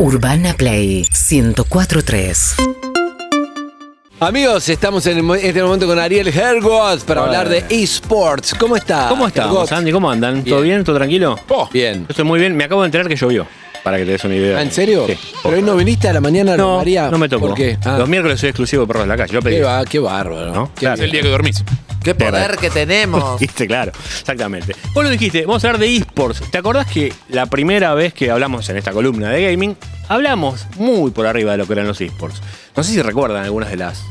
Urbana Play 1043. Amigos, estamos en mo- este momento con Ariel Hergoth para hablar de esports. ¿Cómo está? ¿Cómo estamos, Hergoth? Andy? ¿Cómo andan? ¿Todo Bien. bien? ¿Todo tranquilo? Bien. Yo estoy muy bien. Me acabo de enterar que llovió. Para que te des una idea. Ah, ¿En serio? Sí. Pero hoy no viniste a la mañana, No, María. no me tocó. ¿Por qué? Ah, Los miércoles soy exclusivo de perros de la calle. Lo pedí. qué, va, qué bárbaro. ¿No? Qué Claro. bien. el día que dormís. Qué poder que tenemos. Viste, claro. Exactamente. Vos lo dijiste, vamos a hablar de esports. ¿Te acordás que la primera vez que hablamos en esta columna de gaming, hablamos muy por arriba de lo que eran los esports? No sé si recuerdan algunas de las.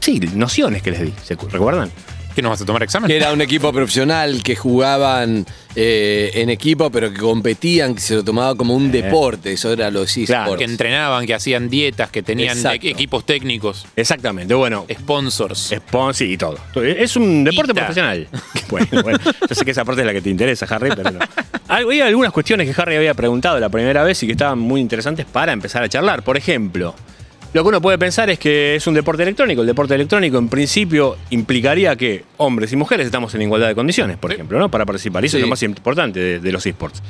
Sí, nociones que les di. ¿Se recuerdan? ¿Qué nos vas a tomar examen? Que era un equipo profesional, que jugaban eh, en equipo, pero que competían, que se lo tomaba como un deporte. Eso era los esports. Claro, Que entrenaban, que hacían dietas, que tenían Exacto. equipos técnicos, Exactamente. Bueno, sponsors. Sponsor y todo. Es un deporte profesional. Bueno, bueno, yo sé que esa parte es la que te interesa, Harry, pero no. Había algunas cuestiones que Harry había preguntado la primera vez y que estaban muy interesantes para empezar a charlar. Por ejemplo, lo que uno puede pensar es que es un deporte electrónico. El deporte electrónico, en principio, implicaría que hombres y mujeres estamos en igualdad de condiciones, por ejemplo, ¿no? Para participar. Y eso Sí. es lo más importante de, de los esports.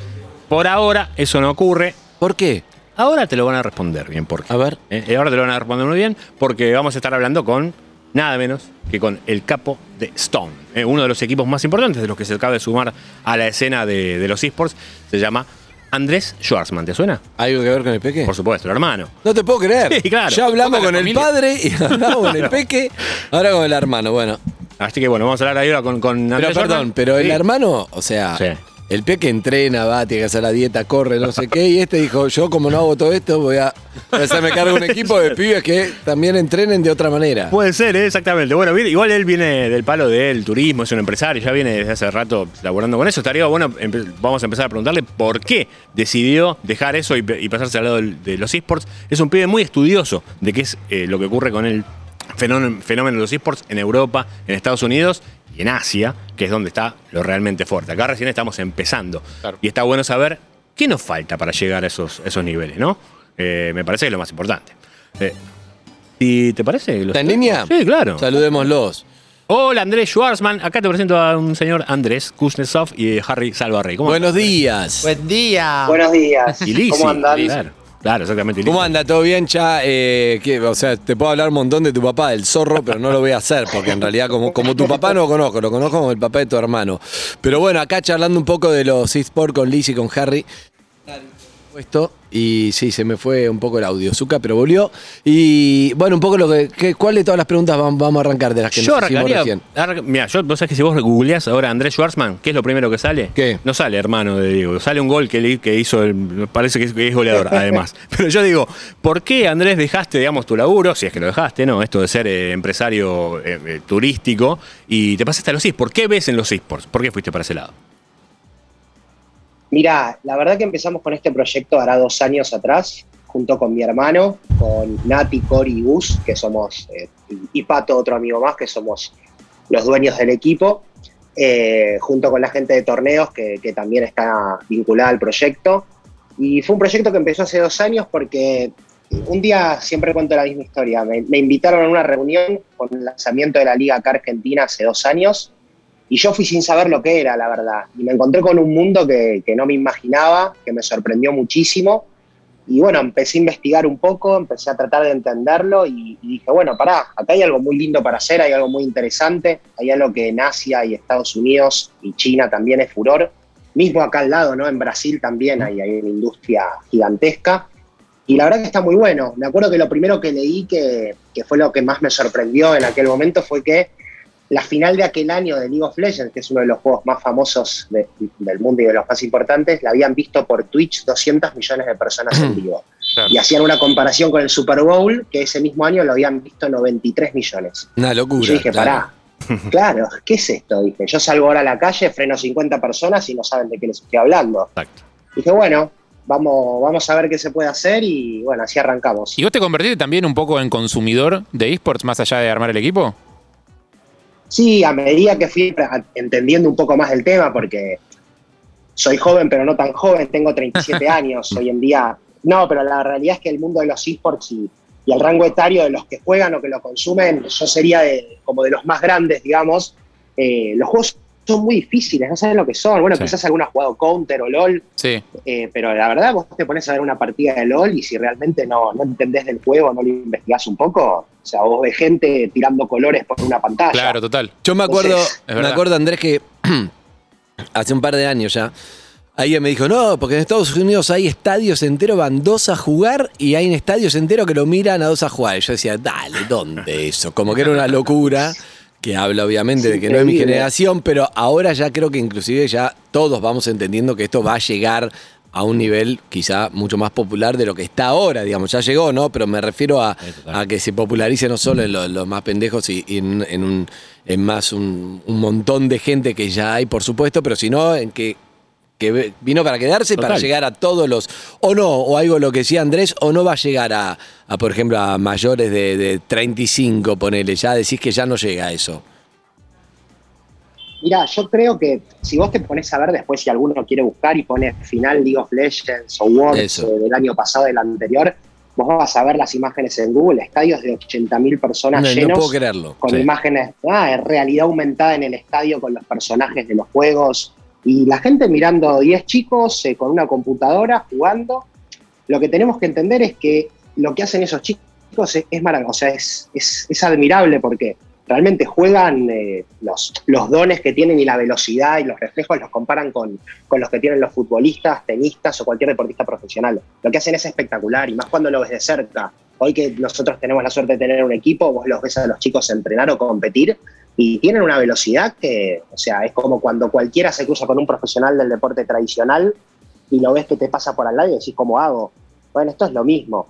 Por ahora, eso no ocurre. ¿Por qué? Ahora te lo van a responder bien, ¿por qué? A ver. Eh, y ahora te lo van a responder muy bien porque vamos a estar hablando con nada menos que con el capo de Stone, eh, uno de los equipos más importantes de los que se acaba de sumar a la escena de, de los esports. Se llama Andrés Schwarzman, ¿te suena? ¿Algo que ver con el peque? Por supuesto, el hermano. No te puedo creer. Sí, claro. Ya hablamos con el familia. padre y hablamos con el peque, ahora con el hermano. Bueno, Así que bueno, vamos a hablar ahora con, con pero Andrés perdón, Schwarzman. pero el Sí. hermano, o sea, Sí. El peque entrena, va, tiene que hacer la dieta, corre, no sé qué, y este dijo, yo como no hago todo esto, voy a hacerme cargo un equipo de pibes que también entrenen de otra manera. Puede ser, ¿eh? exactamente. Bueno, igual él viene del palo del turismo, es un empresario, ya viene desde hace rato laburando con eso. Estaría bueno, vamos a empezar a preguntarle por qué decidió dejar eso y, pasarse al lado de los esports. Es un pibe muy estudioso de qué es eh, lo que ocurre con el fenómeno, fenómeno de los esports en Europa, en Estados Unidos y en Asia, que es donde está lo realmente fuerte. Acá recién estamos empezando. Claro. Y está bueno saber qué nos falta para llegar a esos, esos niveles, ¿no? Eh, me parece que es lo más importante. Eh, ¿Y te parece? ¿Está en línea? Sí, claro. Saludémoslos. Hola Andrés Schwarzman, acá te presento a un señor Andrés Kuznetsov y Harry Salvarrey. ¿Cómo Buenos días. Buen día. Buenos días. Y ¿Cómo andan? Claro, claro, exactamente. ¿Cómo anda? ¿Todo bien, Cha? Eh, ¿qué? o sea, te puedo hablar un montón de tu papá, del zorro, pero no lo voy a hacer, porque en realidad como, como tu papá no lo conozco, lo conozco como el papá de tu hermano. Pero bueno, acá charlando un poco de los eSports con Liz y con Harry. Puesto, y sí, se me fue un poco el audio, Zuka, pero volvió. Y bueno, un poco lo que, que- ¿Cuál de todas las preguntas vam- vamos a arrancar de las que Yo nos hicimos recién? Mira, yo, vos sabés que si vos googleás ahora Andrés Schwarzman, ¿qué es lo primero que sale? ¿Qué? No sale hermano de Diego, sale un gol que, le- que hizo, el, parece que es, que es goleador además. Pero yo digo, ¿por qué Andrés dejaste, digamos, tu laburo, si es que lo dejaste, ¿no? Esto de ser eh, empresario eh, eh, turístico y te pasaste a los esports? ¿Qué ves en los esports? ¿Por qué fuiste para ese lado? Mirá, la verdad que empezamos con este proyecto hará dos años atrás, junto con mi hermano, con Nati, Cori y Gus, que somos, eh, y Pato, otro amigo más, que somos los dueños del equipo, eh, junto con la gente de torneos que, que también está vinculada al proyecto. Y fue un proyecto que empezó hace dos años porque un día siempre cuento la misma historia. Me, me invitaron a una reunión con el lanzamiento de la Liga acá Argentina hace dos años y yo fui sin saber lo que era, la verdad. Y me encontré con un mundo que, que no me imaginaba, que me sorprendió muchísimo. Y bueno, empecé a investigar un poco, empecé a tratar de entenderlo y, y dije, bueno, pará, acá hay algo muy lindo para hacer, hay algo muy interesante, hay algo que en Asia y Estados Unidos y China también es furor. Mismo acá al lado, ¿no? En Brasil también hay, hay una industria gigantesca. Y la verdad que está muy bueno. Me acuerdo que lo primero que leí, que, que fue lo que más me sorprendió en aquel momento, fue que la final de aquel año de League of Legends, que es uno de los juegos más famosos de- del mundo y de los más importantes, la habían visto por Twitch 200 millones de personas en vivo. Claro. Y hacían una comparación con el Super Bowl, que ese mismo año lo habían visto 93 millones. Una Y locura. yo dije, claro. pará, claro, ¿qué es esto? Dije, yo salgo ahora a la calle, freno 50 personas y no saben de qué les estoy hablando. Exacto. Dije, bueno, vamos, vamos a ver qué se puede hacer y bueno, así arrancamos. ¿Y vos te convertiste también un poco en consumidor de esports más allá de armar el equipo? Sí, a medida que fui entendiendo un poco más del tema, porque soy joven, pero no tan joven, tengo 37 años hoy en día. No, pero la realidad es que el mundo de los esports y, y el rango etario de los que juegan o que lo consumen, yo sería de- como de los más grandes, digamos. Eh, los juegos son muy difíciles, no saben lo que son. Bueno, Sí. quizás alguno ha jugado Counter o LOL, Sí. eh, pero la verdad vos te pones a ver una partida de LOL y si realmente no, no entendés del juego, no lo investigás un poco, o sea, vos ves gente tirando colores por una pantalla. Claro, total. Yo me acuerdo, Entonces, me acuerdo, Andrés, que hace un par de años ya, alguien me dijo, no, porque en Estados Unidos hay estadios enteros, van dos a jugar y hay estadios enteros que lo miran a dos a jugar. Y yo decía, dale, ¿dónde eso? Como que era una locura, que habla obviamente de que no es mi generación, pero ahora ya creo que inclusive ya todos vamos entendiendo que esto va a llegar a un nivel quizá mucho más popular de lo que está ahora, digamos, ya llegó, ¿no? Pero me refiero a, a que se popularice no solo en los, los más pendejos y, y en, en un, en más un, un montón de gente que ya hay, por supuesto, pero sino en que, que vino para quedarse, para Total. llegar a todos los, o no, o algo lo que decía Andrés, o no va a llegar a, a, por ejemplo, a mayores de, de 35, ponele, ya decís que ya no llega a eso. Mira, yo creo que si vos te pones a ver después, si alguno quiere buscar y pone final League of Legends o Worlds eh, del año pasado, del anterior, vos vas a ver las imágenes en Google, estadios de 80.000 personas No, no llenos. puedo creerlo. con Sí. imágenes, ah, en realidad aumentada en el estadio con los personajes de los juegos y la gente mirando 10 chicos eh, con una computadora jugando. Lo que tenemos que entender es que lo que hacen esos chicos es, es maravilloso, es, admirable porque realmente juegan eh, los, los dones que tienen y la velocidad y los reflejos los comparan con, con los que tienen los futbolistas, tenistas o cualquier deportista profesional. Lo que hacen es espectacular y más cuando lo ves de cerca. Hoy que nosotros tenemos la suerte de tener un equipo, vos los ves a los chicos entrenar o competir y tienen una velocidad que, o sea, es como cuando cualquiera se cruza con un profesional del deporte tradicional y lo ves que te pasa por al lado y decís, ¿cómo hago? Bueno, esto es lo mismo.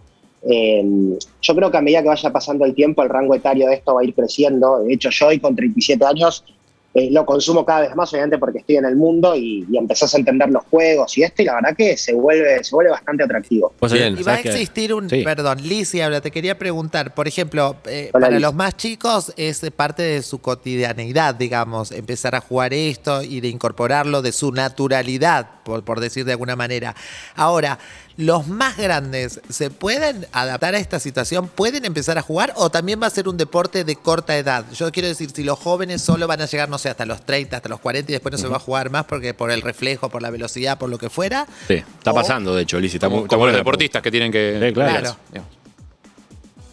Eh, yo creo que a medida que vaya pasando el tiempo, el rango etario de esto va a ir creciendo. De hecho, yo hoy con 37 años eh, lo consumo cada vez más, obviamente porque estoy en el mundo y, y empezás a entender los juegos y esto, y la verdad que se vuelve, se vuelve bastante atractivo. Vos Bien. Y va a que- existir un, Sí. perdón, Liz, y ahora te quería preguntar, por ejemplo, eh, Hola, para Liz. los más chicos es parte de su cotidianeidad, digamos, empezar a jugar esto y de incorporarlo de su naturalidad, por, por decir de alguna manera. Ahora, ¿los más grandes se pueden adaptar a esta situación? ¿Pueden empezar a jugar o también va a ser un deporte de corta edad? Yo quiero decir, si los jóvenes solo van a llegar, no sé, hasta los 30, hasta los 40 y después no se va a jugar más porque por el reflejo, por la velocidad, por lo que fuera. Sí, está O- pasando, de hecho, Lizzy. Está Como, como los deportistas que tienen que. Sí, claro.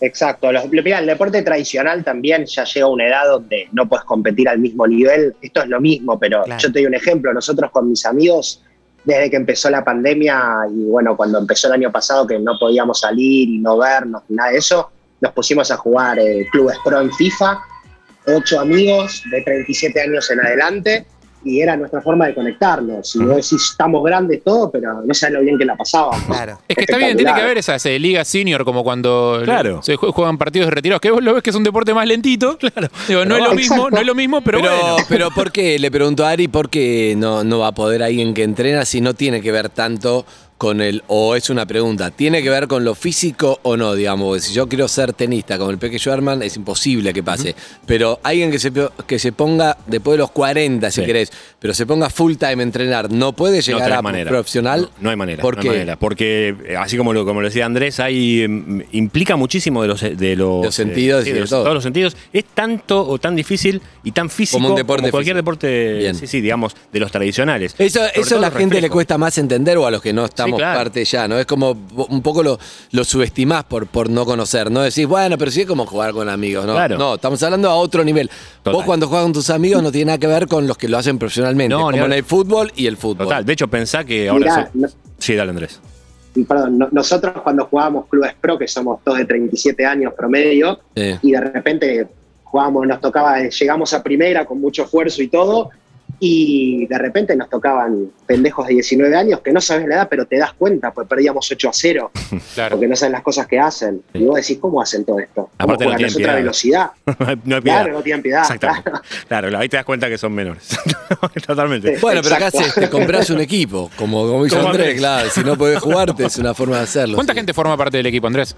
Exacto. Los- mira, el deporte tradicional también ya llega a una edad donde no puedes competir al mismo nivel. Esto es lo mismo, pero Claro. yo te doy un ejemplo. Nosotros con mis amigos, desde que empezó la pandemia y bueno, cuando empezó el año pasado que no podíamos salir y no vernos nada de eso, nos pusimos a jugar eh, clubes pro en FIFA, ocho amigos de 37 años en adelante. Y era nuestra forma de conectarnos. Y vos decís, estamos grandes todo, pero no sabes lo bien que la pasábamos. Claro. Es que está bien, tiene que haber esas eh, ligas senior como cuando Claro. se jue- juegan partidos de retirados, que vos lo ves que es un deporte más lentito. Claro. Digo, no es lo mismo, Exacto. no es lo mismo, pero, Pero, bueno. pero ¿por qué? Le pregunto a Ari, ¿por qué no, no va a poder alguien que entrena si no tiene que ver tanto con el, o es una pregunta, ¿tiene que ver con lo físico o no? Digamos, si yo quiero ser tenista como el Peque Schwarman, es imposible que pase. Pero alguien que se, que se ponga después de los 40, si Sí. querés, pero se ponga full time a entrenar, ¿no puede llegar a manera. profesional? No, no hay manera. ¿Por no qué? hay manera. Porque, eh, así como lo, como lo decía Andrés, hay mm, implica muchísimo de los, de los, Los sentidos y de de los- todo. todos los sentidos. Es tanto o tan difícil y tan físico Como un deporte cualquier físico. deporte, Bien. sí, sí, digamos, de los tradicionales. Eso, Sobre eso a la gente le cuesta más entender o a los que no claro. parte ya, ¿no? Es como un poco lo, lo subestimás por, por no conocer, ¿no? Decís, bueno, pero sí es como jugar con amigos, ¿no? Claro. No, estamos hablando a otro nivel. Total. Vos cuando juegas con tus amigos no tiene nada que ver con los que lo hacen profesionalmente, No, como en el fútbol y el fútbol. Total. De hecho, pensá que ahora. Mirá, se- no- Sí, dale, Andrés. perdón, no- nosotros cuando jugábamos clubes pro, que somos todos de 37 años promedio, Sí. y de repente jugábamos, nos tocaba, llegamos a primera con mucho esfuerzo y todo, y de repente nos tocaban pendejos de 19 años que no sabes la edad, pero te das cuenta, pues perdíamos 8 a 0, Claro. porque no saben las cosas que hacen. Sí. Y vos decís, ¿cómo hacen todo esto? ¿Cómo Aparte no tienen Es otra velocidad. no hay piedad. Claro, no tienen piedad. Exactamente. claro. Claro, ahí te das cuenta que son menores. Totalmente. Sí. Bueno, pero acá te compras un equipo, como, como hizo Andrés, Andrés. claro. Si no podés jugarte, es una forma de hacerlo. ¿Cuánta sí. gente forma parte del equipo, Andrés?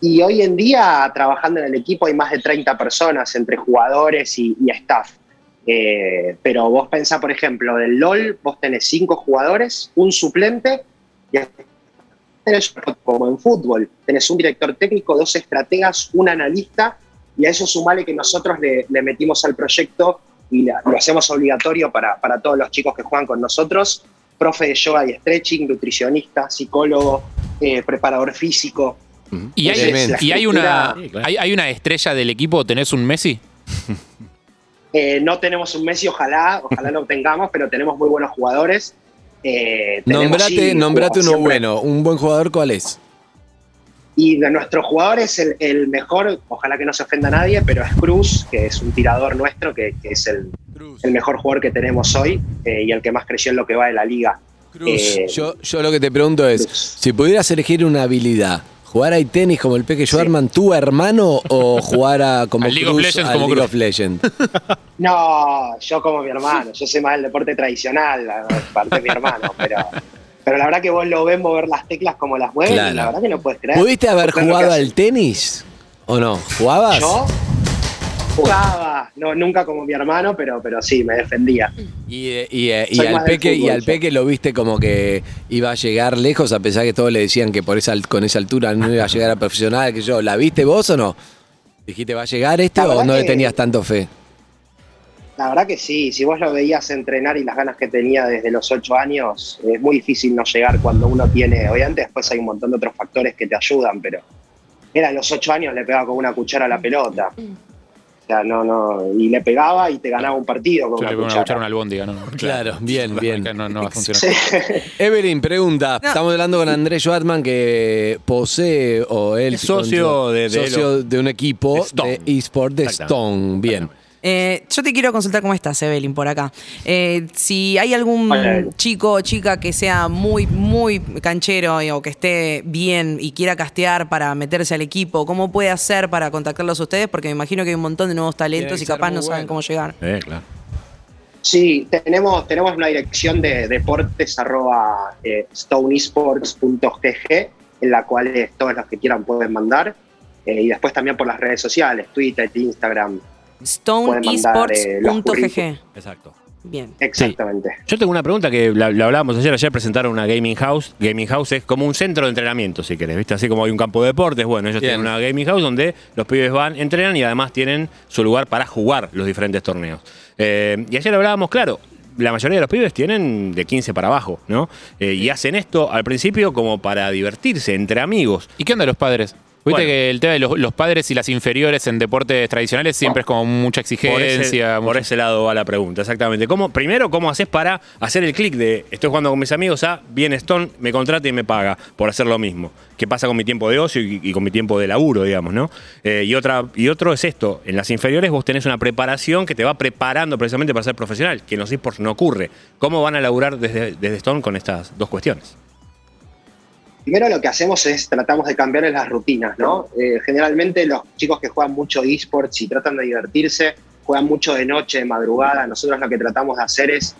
Y hoy en día, trabajando en el equipo, hay más de 30 personas entre jugadores y, y staff. Eh, pero vos pensás, por ejemplo, del LOL, vos tenés cinco jugadores, un suplente, y tenés, como en fútbol, tenés un director técnico, dos estrategas, un analista, y a eso sumale que nosotros le, le metimos al proyecto y la- lo hacemos obligatorio para, para todos los chicos que juegan con nosotros. Profe de yoga y stretching, nutricionista, psicólogo, eh, preparador físico. Y hay, y una hay, hay una estrella del equipo, ¿tenés un Messi? Eh, no tenemos un Messi, ojalá, ojalá lo tengamos, pero tenemos muy buenos jugadores. Eh, Nombrate, sí, nombrate uno siempre- bueno. ¿Un buen jugador cuál es? Y de nuestros jugadores, el, el mejor, ojalá que no se ofenda a nadie, pero es Cruz, que es un tirador nuestro, que, que es el, el mejor jugador que tenemos hoy eh, y el que más creció en lo que va de la liga. Eh, Yo, yo lo que te pregunto es, Cruz. si pudieras elegir una habilidad, ¿jugar a tenis como el Peque Schwarman, tu hermano, o jugar a como Al League of Cruz, Legends al como League Cruz? of Legends? No, yo como mi hermano, yo sé más del deporte tradicional, la- parte de mi hermano, pero, pero la verdad que vos lo ves mover las teclas como las mueven, Claro. la verdad que no puedes creer. ¿Pudiste haber jugado al tenis o no? ¿Jugabas? Yo jugaba, no, nunca como mi hermano, pero, pero sí, me defendía. Y, eh, y, eh, y al peque, y fútbol, al yo. peque lo viste como que iba a llegar lejos, a pesar que todos le decían que por esa, al- con esa altura no iba a llegar a profesional, que yo. ¿La viste vos o no? ¿Dijiste va a llegar este o no le tenías tanto fe? La verdad que sí, si vos lo veías entrenar y las ganas que tenía desde los ocho años, es muy difícil no llegar cuando uno tiene, obviamente después hay un montón de otros factores que te ayudan, pero era a los ocho años le pegaba con una cuchara a la pelota. Sea, no, no, y le pegaba y te ganaba un partido con una le cuchara. cuchara a una albóndiga, ¿no? no. Claro, bien, bien. No, no va a funcionar. Sí. Evelyn, pregunta. No. Estamos hablando con Andrés Schwartman, que posee, o él... Es socio de- de socio lo- de un equipo de de eSport de. Stone. Bien. Eh, yo te quiero consultar cómo estás, Evelyn, por acá. Eh, si hay algún Hola, chico o chica que sea muy, muy canchero o que esté bien y quiera castear para meterse al equipo, ¿cómo puede hacer para contactarlos a ustedes? Porque me imagino que hay un montón de nuevos talentos y capaz no saben bueno. cómo llegar. Eh, claro. Sí, tenemos, tenemos una dirección de deportes arroba eh, stoneesports.gg en la cual eh, todos los que quieran pueden mandar. Eh, y después también por las redes sociales, Twitter, Instagram. Eh, StoneEsports.gg. Exacto. Bien. Exactamente. Yo tengo una pregunta que la, la hablábamos ayer. Ayer presentaron una gaming house. Gaming house es como un centro de entrenamiento, si querés, ¿viste? Así como hay un campo de deportes. Bueno, ellos Bien. tienen una gaming house donde los pibes van, entrenan y además tienen su lugar para jugar los diferentes torneos. Eh, y ayer hablábamos, claro. La mayoría de los pibes tienen de 15 para abajo, ¿no? Eh, y hacen esto al principio como para divertirse, entre amigos. ¿Y qué onda los padres? Viste Bueno. que el tema de los, los padres y las inferiores en deportes tradicionales siempre es como mucha Por ese, exigencia. por ese lado va la pregunta, exactamente. ¿Cómo, primero, ¿cómo haces para hacer el clic de estoy jugando con mis amigos a bien Stone, me contrata y me paga por hacer lo mismo? ¿Qué pasa con mi tiempo de ocio y, y con mi tiempo de laburo, digamos, no? Eh, y, otra, y otro es esto, en las inferiores vos tenés una preparación que te va preparando precisamente para ser profesional, que en los esports no ocurre. ¿Cómo van a laburar desde, desde Stone con estas dos cuestiones? Primero lo que hacemos es tratamos de cambiar las rutinas, ¿no? Eh, generalmente los chicos que juegan mucho esports y tratan de divertirse, juegan mucho de noche, de madrugada. Nosotros lo que tratamos de hacer es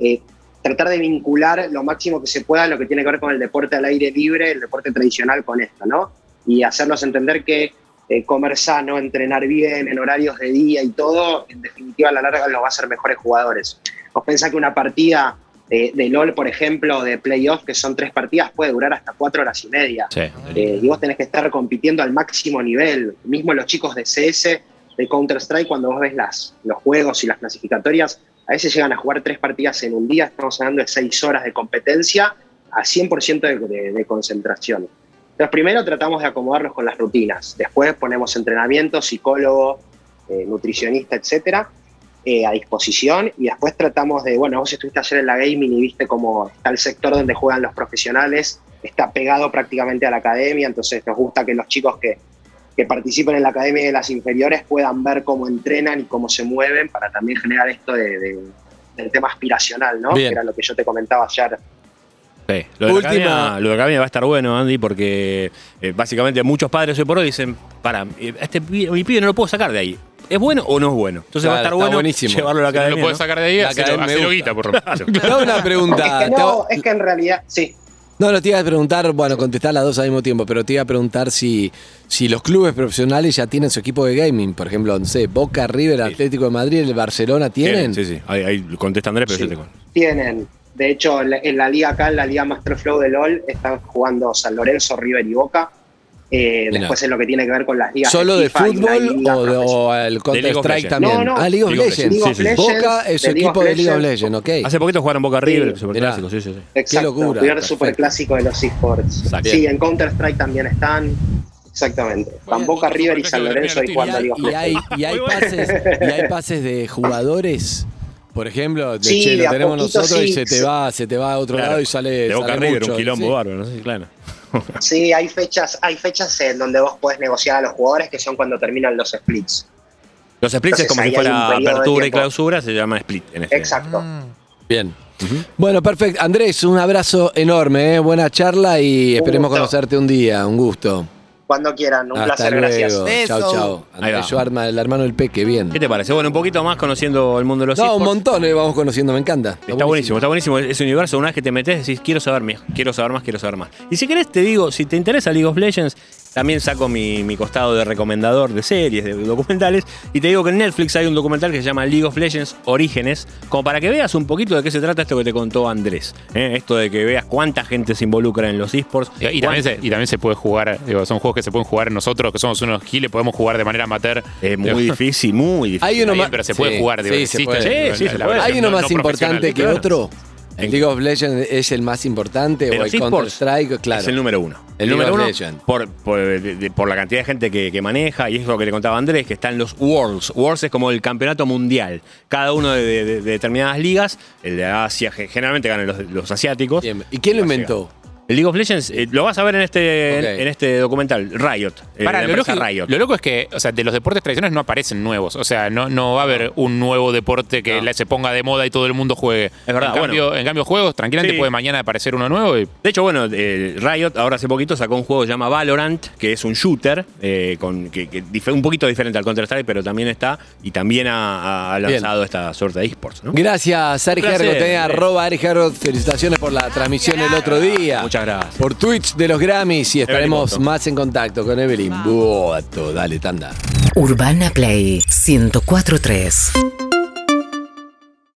eh, tratar de vincular lo máximo que se pueda lo que tiene que ver con el deporte al aire libre, el deporte tradicional con esto, ¿no? Y hacerlos entender que eh, comer sano, entrenar bien, en horarios de día y todo, en definitiva a la larga los va a hacer mejores jugadores. Vos pensás que una partida eh, de LOL, por ejemplo, de playoff, que son tres partidas, puede durar hasta cuatro horas y media. Sí. Eh, y vos tenés que estar compitiendo al máximo nivel. Mismo los chicos de CS, de Counter-Strike, cuando vos ves las, los juegos y las clasificatorias, a veces llegan a jugar tres partidas en un día, estamos hablando de seis horas de competencia a 100% de, de- de concentración. Entonces, primero tratamos de acomodarnos con las rutinas, después ponemos entrenamiento, psicólogo, eh, nutricionista, etcétera, eh, a disposición y después tratamos de, bueno, vos estuviste ayer en la gaming y viste cómo está el sector donde juegan los profesionales, está pegado prácticamente a la academia, entonces nos gusta que los chicos que, que participen en la academia de las inferiores puedan ver cómo entrenan y cómo se mueven para también generar esto de, de- del tema aspiracional, ¿no? Bien. Que era lo que yo te comentaba ayer. Sí, lo de, la Última- academia, lo de la academia va a estar bueno, Andy, porque eh, básicamente muchos padres hoy por hoy dicen, para, este pibe- mi pibe no lo puedo sacar de ahí. ¿Es bueno o no es bueno? Entonces va a Claro, estar está bueno buenísimo. llevarlo a la Si no academia. lo puedes ¿no? sacar de ahí, La hacelo, academia me hacelo gusta. guita, por lo menos. Te hago una pregunta. es que te hago- no, es que en realidad, sí. No, no te iba a preguntar, bueno, contestar las dos al mismo tiempo, pero te iba a preguntar si, si los clubes profesionales ya tienen su equipo de gaming. Por ejemplo, no sé, Boca, River, Atlético de Madrid, el Barcelona, ¿tienen? Sí, sí. Ahí, ahí contesta Andrés, pero Sí. yo te cuento. Tienen. De hecho, en la- en la liga acá, en la liga Master Flow de LOL, están jugando San Lorenzo, River y Boca. Eh, después en lo que tiene que ver con las ligas ¿Solo de FIFA, fútbol liga o, de- profesional. o el League Counter of Strike Legends. también? No, no. Ah, League of Legends. League of Legends, Boca es su equipo de League of Legends. Ok. Hace poquito jugaron Boca Sí. River, el superclásico, sí, sí, sí. Exacto, locura, primer superclásico de los esports. Sí, en Counter Strike también están. Exactamente. Están Boca, River y San Lorenzo termina jugando a y, League of y Legends. y hay pases, y hay pases de jugadores. Por ejemplo, de Sí, che, lo tenemos poquito nosotros y sí. se te va, se te va a otro Claro. lado y sale. De Boca River, un quilombo sí. bárbaro, no sé, claro. Sí, hay fechas, hay fechas en donde vos podés negociar a los jugadores que son cuando terminan los splits. Los splits es como si fuera apertura y clausura, se llama split en este. Exacto. Mm. Bien. Bueno, perfecto. Andrés, un abrazo enorme, ¿eh? buena charla y esperemos conocerte un día. Un gusto. Cuando quieran, un Hasta placer, luego. gracias. Chao, chao. Andrés Schwartzman, el hermano del Peque, bien. ¿Qué te parece? Bueno, un poquito más conociendo el mundo de los No, un esports. montón, eh, vamos conociendo, me encanta. Está buenísimo, está buenísimo ese universo. Una vez que te metes, decís, quiero saber más, quiero saber más, quiero saber más. Y si querés, te digo, si te interesa League of Legends, también saco mi, mi costado de recomendador de series, de documentales. Y te digo que en Netflix hay un documental que se llama League of Legends Orígenes, como para que veas un poquito de qué se trata esto que te contó Andrés. ¿eh? Esto de que veas cuánta gente se involucra en los esports. Y, y también se, y también se puede jugar, digo, son juegos que se pueden jugar nosotros, que somos unos giles, podemos jugar de manera amateur. Es muy difícil, muy difícil. Hay uno más. pero se puede jugar, digo, sí, se existe la- Sí, sí, se la puede. ¿Hay uno no- más no importante que otro? ¿El League of Legends es el más importante o el Counter esports, Strike? Claro. Es el número uno. El número uno por, por, de- de- por la cantidad de gente que, que maneja y es lo que le contaba Andrés, que están los Worlds. Worlds es como el campeonato mundial. Cada uno de, de- de determinadas ligas, el de Asia, ge- generalmente ganan los, los asiáticos. Bien. ¿Y quién lo inventó? El League of Legends eh, lo vas a ver en este, Ok. en, en este documental, Riot. eh, Para, la lo, empresa loco, Riot. lo loco es que, o sea, de los deportes tradicionales no aparecen nuevos. O sea, no, no va a haber un nuevo deporte que la- se ponga de moda y todo el mundo juegue. Es verdad, En cambio, en cambio juegos, tranquilamente Sí. puede mañana aparecer uno nuevo y De hecho, bueno, eh, Riot ahora hace poquito sacó un juego que se llama Valorant, que es un shooter, eh, con, que, un poquito diferente al Counter-Strike, pero también está, y también ha, ha Bien. lanzado esta suerte de esports. ¿no? Gracias, Ari Un placer. Eh, arroba. Felicitaciones por la transmisión el otro día. Muchas gracias. Por Twitch de los Grammys y estaremos más en contacto con Evelyn Boto. Dale, tanda. Urbana Play 1043.